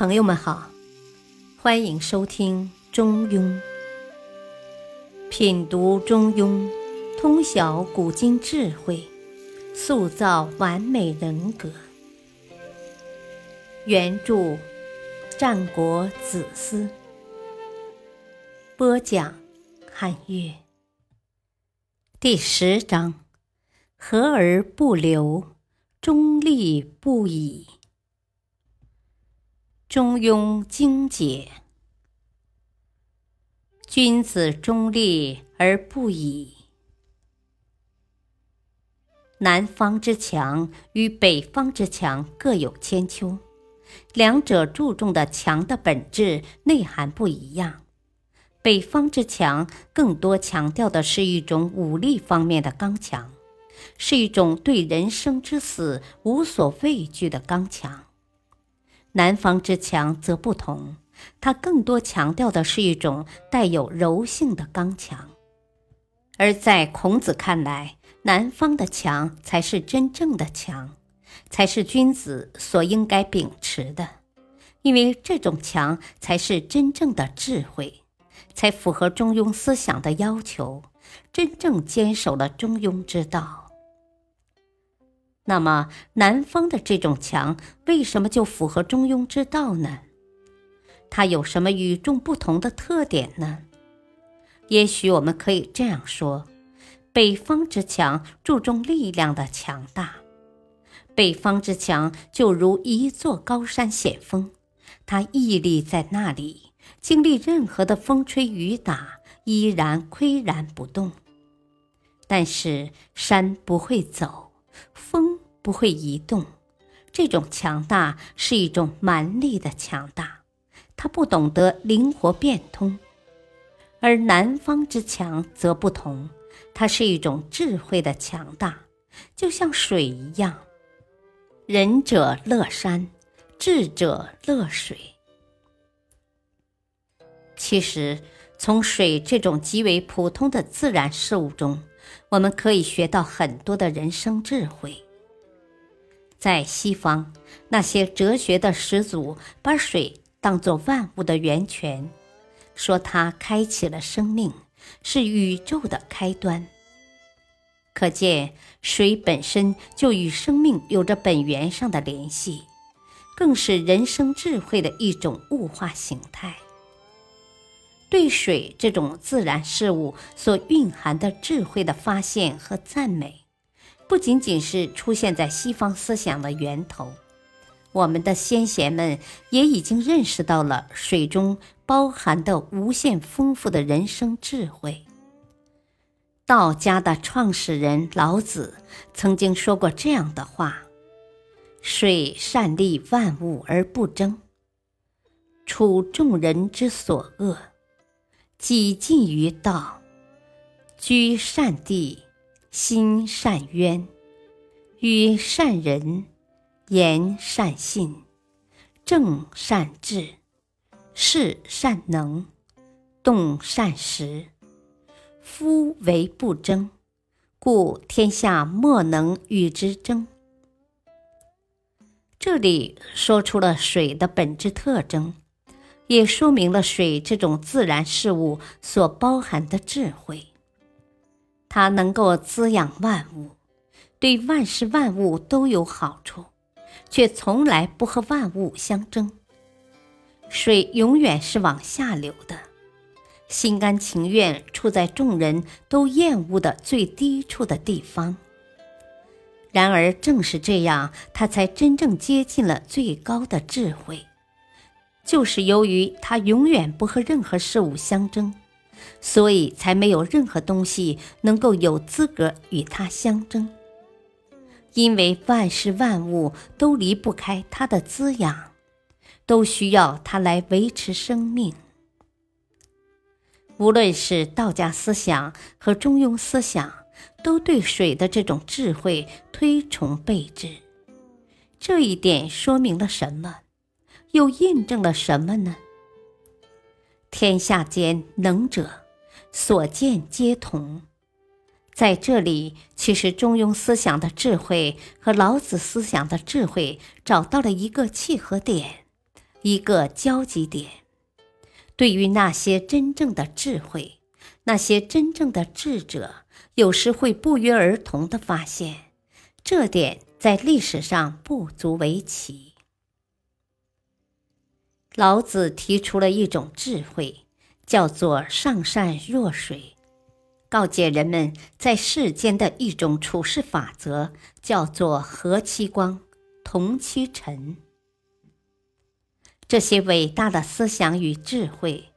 朋友们好，欢迎收听《中庸》，品读《中庸》，通晓古今智慧，塑造完美人格。原著：战国子思，播讲：汉乐。第十章：和而不流，中立不已。中庸精解：君子中立而不倚。南方之强与北方之强各有千秋，两者注重的强的本质内涵不一样。北方之强更多强调的是一种武力方面的刚强，是一种对人生之死无所畏惧的刚强。南方之强则不同，它更多强调的是一种带有柔性的刚强。而在孔子看来，南方的强才是真正的强，才是君子所应该秉持的，因为这种强才是真正的智慧，才符合中庸思想的要求，真正坚守了中庸之道。那么，南方的这种强为什么就符合中庸之道呢？它有什么与众不同的特点呢？也许我们可以这样说：北方之强注重力量的强大，北方之强就如一座高山险峰，它屹立在那里，经历任何的风吹雨打，依然岿然不动。但是山不会走，风。不会移动，这种强大是一种蛮力的强大，它不懂得灵活变通；而南方之强则不同，它是一种智慧的强大，就像水一样。仁者乐山，智者乐水。其实，从水这种极为普通的自然事物中，我们可以学到很多的人生智慧。在西方，那些哲学的始祖把水当作万物的源泉，说它开启了生命，是宇宙的开端。可见，水本身就与生命有着本源上的联系，更是人生智慧的一种物化形态。对水这种自然事物所蕴含的智慧的发现和赞美。不仅仅是出现在西方思想的源头，我们的先贤们也已经认识到了水中包含的无限丰富的人生智慧。道家的创始人老子曾经说过这样的话：“水善利万物而不争，处众人之所恶，己尽于道，居善地。”心善渊，与善人，言善信，正善治，事善能，动善时。夫唯不争，故天下莫能与之争。这里说出了水的本质特征，也说明了水这种自然事物所包含的智慧。它能够滋养万物，对万事万物都有好处，却从来不和万物相争。水永远是往下流的，心甘情愿处在众人都厌恶的最低处的地方。然而，正是这样，它才真正接近了最高的智慧，就是由于它永远不和任何事物相争。所以才没有任何东西能够有资格与它相争，因为万事万物都离不开它的滋养，都需要它来维持生命。无论是道家思想和中庸思想，都对水的这种智慧推崇备至。这一点说明了什么？又印证了什么呢？天下间能者，所见皆同。在这里，其实中庸思想的智慧和老子思想的智慧找到了一个契合点，一个交集点。对于那些真正的智慧，那些真正的智者，有时会不约而同地发现，这点在历史上不足为奇。老子提出了一种智慧，叫做“上善若水”，告诫人们在世间的一种处事法则，叫做“和其光，同其尘”。这些伟大的思想与智慧，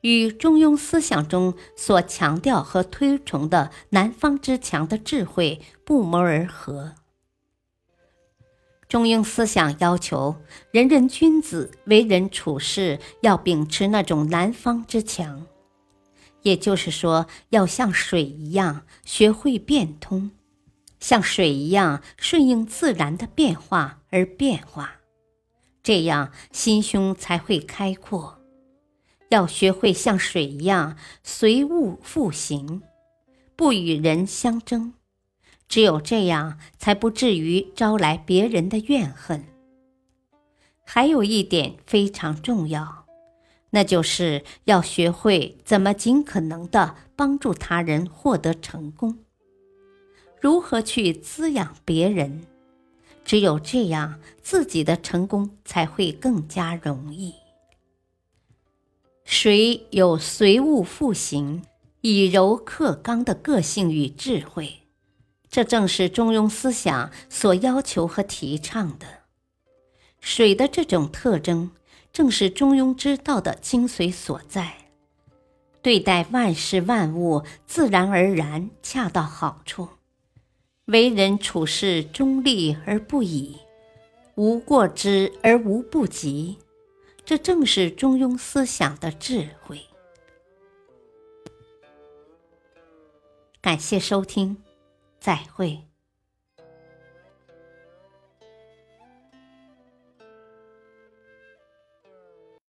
与中庸思想中所强调和推崇的南方之强的智慧不谋而合。中庸思想要求人人君子为人处事要秉持那种南方之强，也就是说，要像水一样学会变通，像水一样顺应自然的变化而变化。这样心胸才会开阔，要学会像水一样随物复行，不与人相争。只有这样，才不至于招来别人的怨恨。还有一点非常重要，那就是要学会怎么尽可能的帮助他人获得成功，如何去滋养别人。只有这样，自己的成功才会更加容易。谁有随物复形、以柔克刚的个性与智慧，这正是中庸思想所要求和提倡的。水的这种特征，正是中庸之道的精髓所在。对待万事万物，自然而然，恰到好处。为人处事中立而不倚，无过之而无不及，这正是中庸思想的智慧。感谢收听，再会。